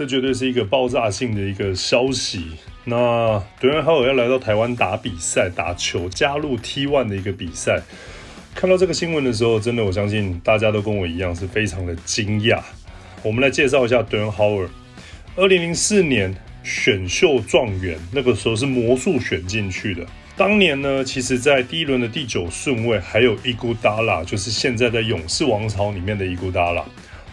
这绝对是一个爆炸性的一个消息。那德约浩尔要来到台湾打比赛、打球，加入 T1 的一个比赛。看到这个新闻的时候，真的我相信大家都跟我一样是非常的惊讶。我们来介绍一下德约浩尔。二零零四年选秀状元，那个时候是魔术选进去的。当年呢，其实在第一轮的第九顺位，还有伊古达拉，就是现在在勇士王朝里面的伊古达拉。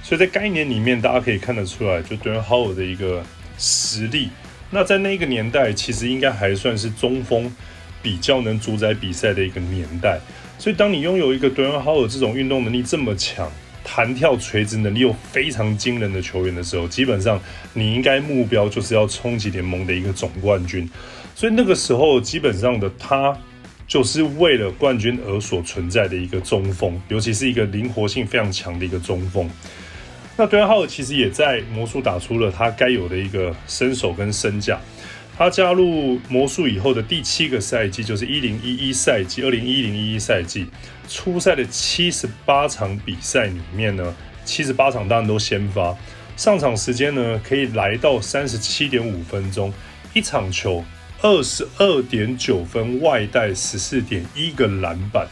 所以在该年里面，大家可以看得出来，就德约浩尔的一个实力。那在那个年代，其实应该还算是中锋比较能主宰比赛的一个年代。所以，当你拥有一个德约浩尔这种运动能力这么强、弹跳垂直能力又非常惊人的球员的时候，基本上你应该目标就是要冲击联盟的一个总冠军。所以那个时候，基本上的他就是为了冠军而所存在的一个中锋，尤其是一个灵活性 非常强的一个中锋。那德约浩其实也在魔术打出了他该有的一个身手跟身价。他加入魔术以后的第七个赛季，就是一零一一赛季，二零一零一一赛季初赛的七十八场比赛里面呢，七十八场当然都先发，上场时间呢可以来到三十七点五分钟，一场球二十二点九分，外带十四点一个篮板，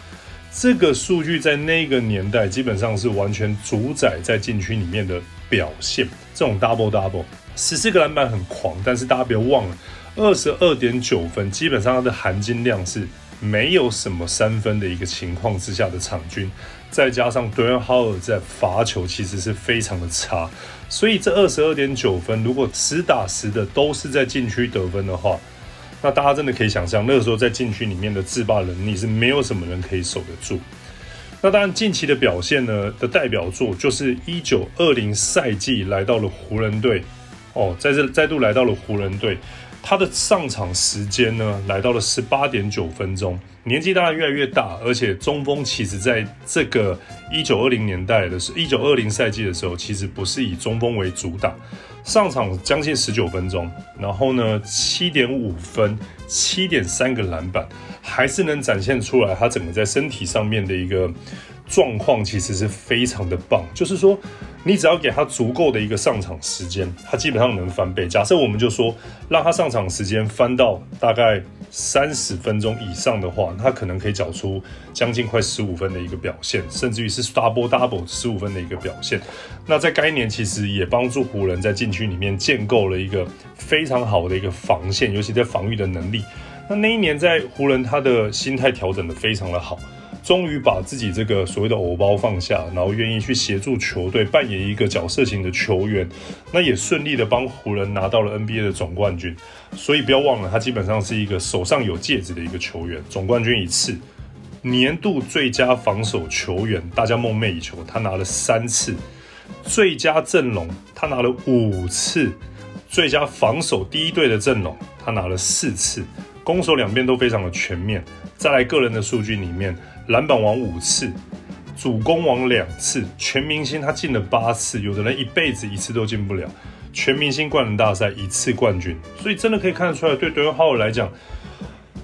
这个数据在那个年代基本上是完全主宰在禁区里面的表现，这种 double double。十四个篮板很狂，但是大家不要忘了，二十二点九分，基本上它的含金量是没有什么三分的一个情况之下的场均，再加上德约浩尔在罚球其实是非常的差，所以这二十二点九分，如果实打实的都是在禁区得分的话，那大家真的可以想象，那个时候在禁区里面的制霸能力是没有什么人可以守得住。那当然，近期的表现呢的代表作就是一九二零赛季来到了湖人队。哦，在这再度来到了湖人队，他的上场时间呢来到了十八点九分钟。年纪当然越来越大，而且中锋其实在这个一九二零年代的是一九二零赛季的时候，其实不是以中锋为主打，上场将近十九分钟，然后呢七点五分，七点三个篮板，还是能展现出来他整个在身体上面的一个状况，其实是非常的棒，就是说。你只要给他足够的一个上场时间，他基本上能翻倍。假设我们就说让他上场时间翻到大概三十分钟以上的话，他可能可以缴出将近快十五分的一个表现，甚至于是 double double 十五分的一个表现。那在该年其实也帮助湖人，在禁区里面建构了一个非常好的一个防线，尤其在防御的能力。那那一年在湖人，他的心态调整的非常的好。终于把自己这个所谓的偶包放下，然后愿意去协助球队扮演一个角色型的球员，那也顺利的帮湖人拿到了 NBA 的总冠军。所以不要忘了，他基本上是一个手上有戒指的一个球员，总冠军一次，年度最佳防守球员，大家梦寐以求，他拿了三次，最佳阵容他拿了五次，最佳防守第一队的阵容他拿了四次，攻守两边都非常的全面。再来个人的数据里面。篮板王五次，主攻王两次，全明星他进了八次，有的人一辈子一次都进不了。全明星冠人大赛一次冠军，所以真的可以看得出来，对德约浩来讲，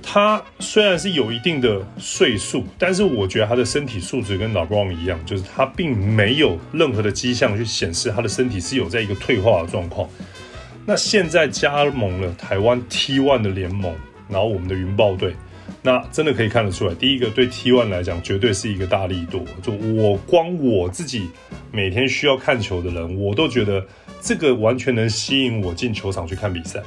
他虽然是有一定的岁数，但是我觉得他的身体素质跟老布朗一样，就是他并没有任何的迹象去显示他的身体是有在一个退化的状况。那现在加盟了台湾 T1 的联盟，然后我们的云豹队。那真的可以看得出来，第一个对 T1 来讲绝对是一个大力度。就我光我自己每天需要看球的人，我都觉得这个完全能吸引我进球场去看比赛。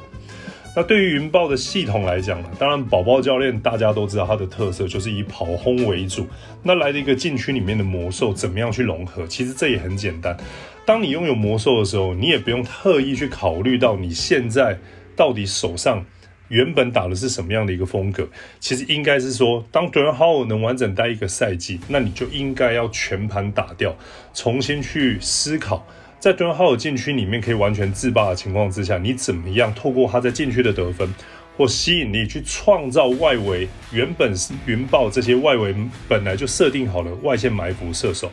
那对于云豹的系统来讲呢，当然宝宝教练大家都知道他的特色就是以跑轰为主。那来了一个禁区里面的魔兽怎么样去融合？其实这也很简单。当你拥有魔兽的时候，你也不用特意去考虑到你现在到底手上。原本打的是什么样的一个风格？其实应该是说，当德约浩尔能完整待一个赛季，那你就应该要全盘打掉，重新去思考，在德约浩尔禁区里面可以完全自霸的情况之下，你怎么样透过他在禁区的得分或吸引力，去创造外围原本是云豹这些外围本来就设定好了外线埋伏射手，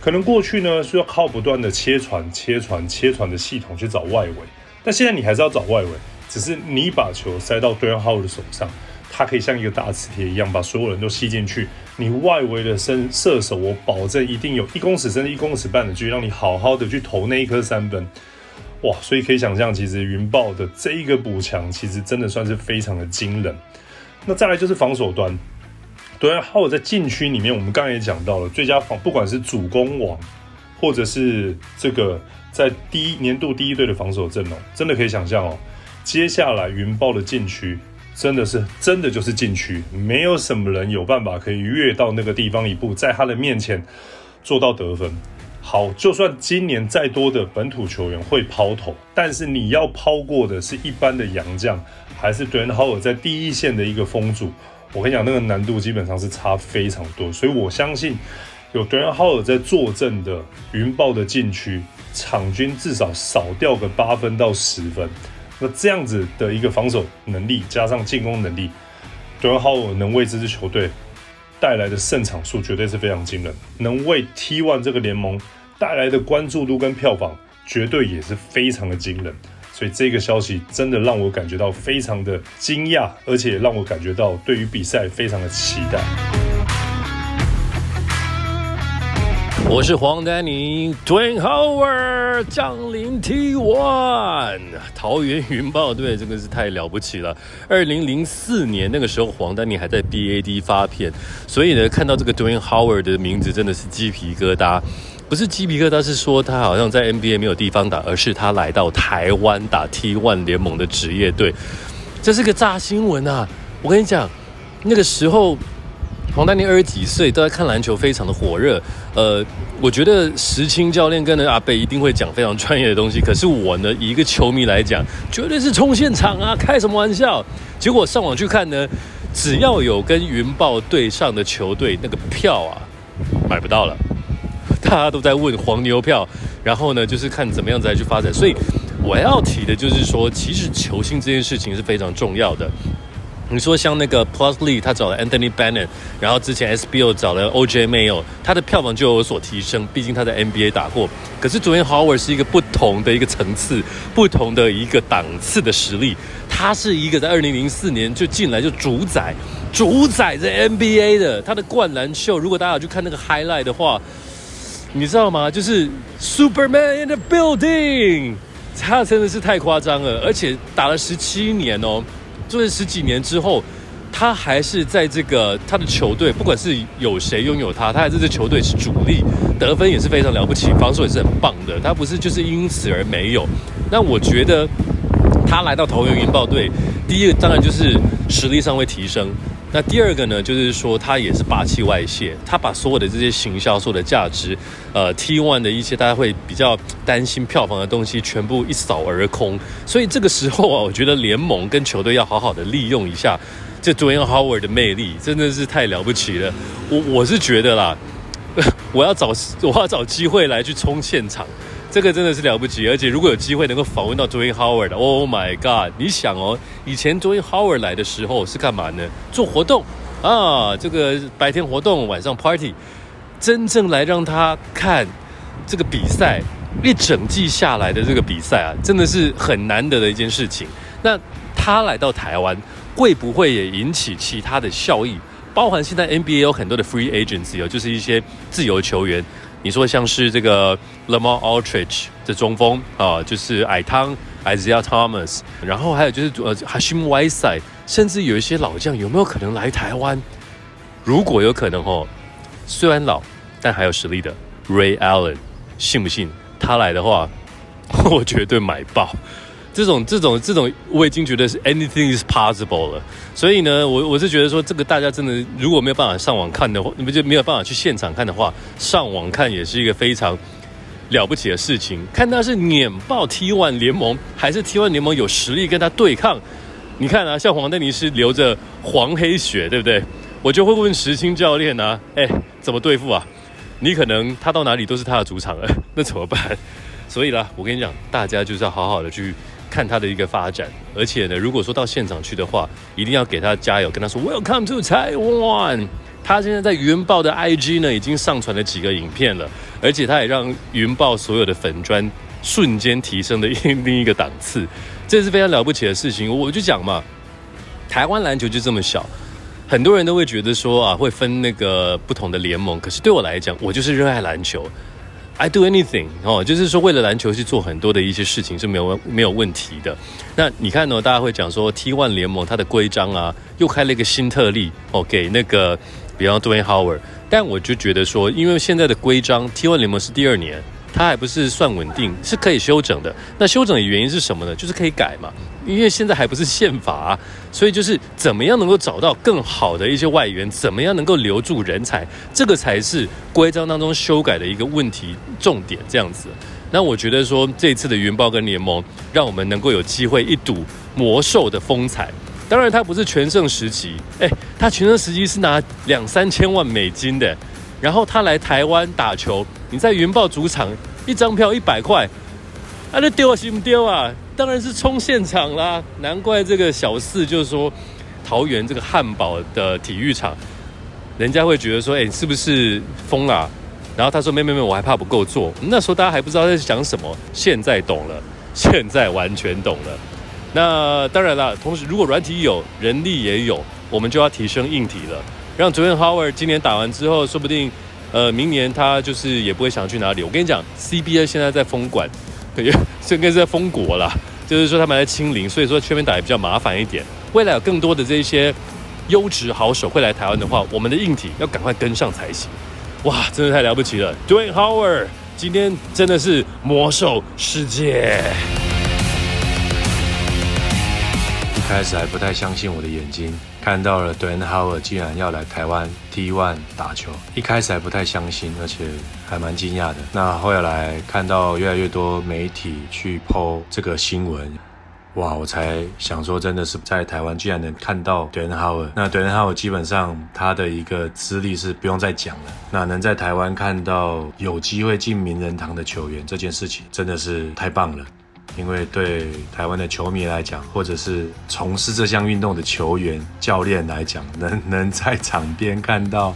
可能过去呢需要靠不断的切传、切传、切传的系统去找外围，但现在你还是要找外围。只是你把球塞到对方号的手上，他可以像一个大磁铁一样把所有人都吸进去。你外围的身射手，我保证一定有一公尺甚至一公尺半的距离，让你好好的去投那一颗三分。哇，所以可以想象，其实云豹的这一个补强，其实真的算是非常的惊人。那再来就是防守端，对，还有在禁区里面，我们刚刚也讲到了，最佳防，不管是主攻网，或者是这个在第一年度第一队的防守阵容，真的可以想象哦，接下来云豹的禁区真的是真的就是禁区，没有什么人有办法可以越到那个地方一步，在他的面前做到得分。好，就算今年再多的本土球员会抛投，但是你要抛过的是一般的洋将，还是 d w a n Howard 在第一线的一个封阻？我跟你讲，那个难度基本上是差非常多。所以我相信，有 d w a n Howard 在坐镇的云豹的禁区，场均至少少掉个八分到十分。那这样子的一个防守能力，加上进攻能力 d w a n Howard 能为这支球队。带来的胜场数绝对是非常惊人，能为 T1 这个联盟带来的关注度跟票房绝对也是非常的惊人，所以这个消息真的让我感觉到非常的惊讶，而且让我感觉到对于比赛非常的期待。我是黄丹妮 d w a y n Howard 降临 T1，桃园云豹队真的是太了不起了。二零零四年那个时候，黄丹妮还在 BAD 发片，所以呢，看到这个 d w a y n Howard 的名字真的是鸡皮疙瘩。不是鸡皮疙瘩，是说他好像在 NBA 没有地方打，而是他来到台湾打 T1 联盟的职业队，这是个炸新闻啊！我跟你讲，那个时候。黄丹妮二十几岁都在看篮球，非常的火热。呃，我觉得石青教练跟阿贝一定会讲非常专业的东西。可是我呢，以一个球迷来讲，绝对是冲现场啊，开什么玩笑？结果上网去看呢，只要有跟云豹对上的球队，那个票啊，买不到了。大家都在问黄牛票，然后呢，就是看怎么样子来去发展。所以我要提的就是说，其实球星这件事情是非常重要的。你说像那个 Plus Lee，他找了 Anthony Bennett，然后之前 SBO 找了 OJ Mayo，他的票房就有所提升，毕竟他在 NBA 打过。可是昨天 Howard 是一个不同的一个层次，不同的一个档次的实力。他是一个在2004年就进来就主宰、主宰在 NBA 的。他的灌篮秀，如果大家有去看那个 Highlight 的话，你知道吗？就是 Superman in the building，他真的是太夸张了，而且打了十七年哦。就是十几年之后，他还是在这个他的球队，不管是有谁拥有他，他在这支球队是主力，得分也是非常了不起，防守也是很棒的。他不是就是因此而没有。那我觉得他来到桃园云豹队，第一个当然就是实力上会提升。那第二个呢，就是说他也是霸气外泄，他把所有的这些行销、所有的价值，呃，T one 的一些大家会比较担心票房的东西，全部一扫而空。所以这个时候啊，我觉得联盟跟球队要好好的利用一下这 Dwayne Howard 的魅力，真的是太了不起了。我我是觉得啦，我要找我要找机会来去冲现场。这个真的是了不起，而且如果有机会能够访问到 Dwayne Howard，Oh my God！你想哦，以前 Dwayne Howard 来的时候是干嘛呢？做活动啊，这个白天活动，晚上 party。真正来让他看这个比赛，一整季下来的这个比赛啊，真的是很难得的一件事情。那他来到台湾，会不会也引起其他的效益？包含现在 NBA 有很多的 free agents 哦，就是一些自由球员。你说像是这个 Lamar Aldridge 的中锋啊，就是矮汤 Isaiah Thomas，然后还有就是呃 Hashim Whiteside，甚至有一些老将有没有可能来台湾？如果有可能哦，虽然老，但还有实力的 Ray Allen，信不信他来的话，我绝对买爆。这种这种这种，我已经觉得是 anything is possible 了。所以呢，我我是觉得说，这个大家真的如果没有办法上网看的话，你们就没有办法去现场看的话，上网看也是一个非常了不起的事情。看他是碾爆 T1 联盟，还是 T1 联盟有实力跟他对抗？你看啊，像黄丹尼是流着黄黑血，对不对？我就会问石青教练啊，哎，怎么对付啊？你可能他到哪里都是他的主场了，那怎么办？所以啦，我跟你讲，大家就是要好好的去。看他的一个发展，而且呢，如果说到现场去的话，一定要给他加油，跟他说 Welcome to Taiwan。他现在在云豹的 IG 呢，已经上传了几个影片了，而且他也让云豹所有的粉砖瞬间提升了一另一个档次，这是非常了不起的事情。我就讲嘛，台湾篮球就这么小，很多人都会觉得说啊，会分那个不同的联盟，可是对我来讲，我就是热爱篮球。I do anything 哦，就是说为了篮球去做很多的一些事情是没有没有问题的。那你看呢？大家会讲说 T one 联盟它的规章啊，又开了一个新特例哦，给那个比方 Dwayne Howard。但我就觉得说，因为现在的规章，T one 联盟是第二年，它还不是算稳定，是可以修整的。那修整的原因是什么呢？就是可以改嘛。因为现在还不是宪法，所以就是怎么样能够找到更好的一些外援，怎么样能够留住人才，这个才是规章当中修改的一个问题重点。这样子，那我觉得说这次的云豹跟联盟，让我们能够有机会一睹魔兽的风采。当然，它不是全盛时期，哎，它全盛时期是拿两三千万美金的，然后他来台湾打球，你在云豹主场一张票一百块，啊，那丢啊，行不丢啊？当然是冲现场啦！难怪这个小四就是说，桃园这个汉堡的体育场，人家会觉得说，哎，是不是疯了？然后他说，没没没，我还怕不够做。那时候大家还不知道在讲什么，现在懂了，现在完全懂了。那当然了，同时如果软体有，人力也有，我们就要提升硬体了。让主任 Howard 今年打完之后，说不定，呃，明年他就是也不会想去哪里。我跟你讲，CBA 现在在封管。对，这应该是在封国了，就是说他们在清零，所以说全面打也比较麻烦一点。未来有更多的这些优质好手会来台湾的话，我们的硬体要赶快跟上才行。哇，真的太了不起了！Dwayne Howard 今天真的是魔兽世界。一开始还不太相信我的眼睛，看到了 Dwayne Howard 竟然要来台湾 T1 打球，一开始还不太相信，而且还蛮惊讶的。那后来看到越来越多媒体去剖这个新闻，哇，我才想说，真的是在台湾居然能看到 Dwayne Howard。那 Dwayne Howard 基本上他的一个资历是不用再讲了。那能在台湾看到有机会进名人堂的球员，这件事情真的是太棒了。因为对台湾的球迷来讲，或者是从事这项运动的球员、教练来讲，能能在场边看到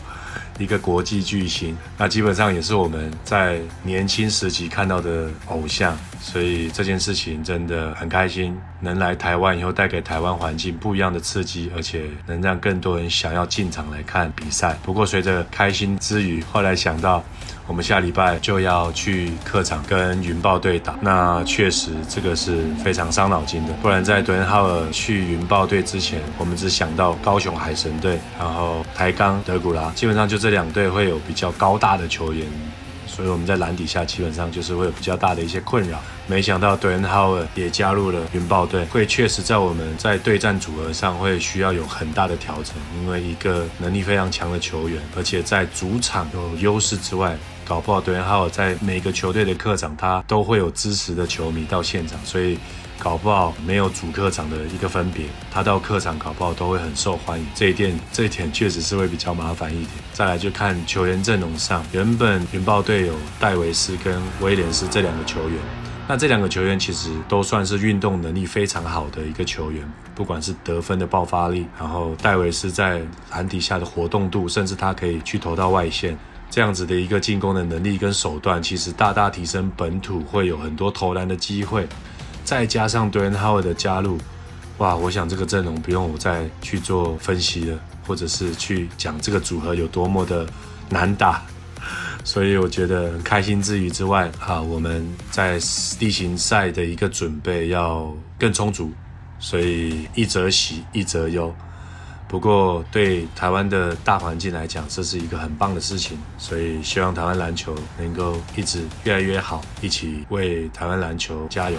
一个国际巨星，那基本上也是我们在年轻时期看到的偶像。所以这件事情真的很开心，能来台湾以后带给台湾环境不一样的刺激，而且能让更多人想要进场来看比赛。不过随着开心之余，后来想到。我们下礼拜就要去客场跟云豹队打，那确实这个是非常伤脑筋的。不然在德恩浩尔去云豹队之前，我们只想到高雄海神队，然后台钢德古拉，基本上就这两队会有比较高大的球员。所以我们在篮底下基本上就是会有比较大的一些困扰。没想到 Dwayne Howard 也加入了云豹队，会确实在我们在对战组合上会需要有很大的调整。因为一个能力非常强的球员，而且在主场有优势之外，搞不好 Dwayne Howard 在每个球队的客场他都会有支持的球迷到现场，所以。搞不好没有主客场的一个分别，他到客场搞不好都会很受欢迎。这一点，这一点确实是会比较麻烦一点。再来就看球员阵容上，原本云豹队有戴维斯跟威廉斯这两个球员，那这两个球员其实都算是运动能力非常好的一个球员，不管是得分的爆发力，然后戴维斯在篮底下的活动度，甚至他可以去投到外线，这样子的一个进攻的能力跟手段，其实大大提升本土会有很多投篮的机会。再加上 Dwayne Howard 的加入，哇！我想这个阵容不用我再去做分析了，或者是去讲这个组合有多么的难打。所以我觉得开心之余之外，啊，我们在例行赛的一个准备要更充足。所以一则喜，一则忧。不过对台湾的大环境来讲，这是一个很棒的事情，所以希望台湾篮球能够一直越来越好，一起为台湾篮球加油。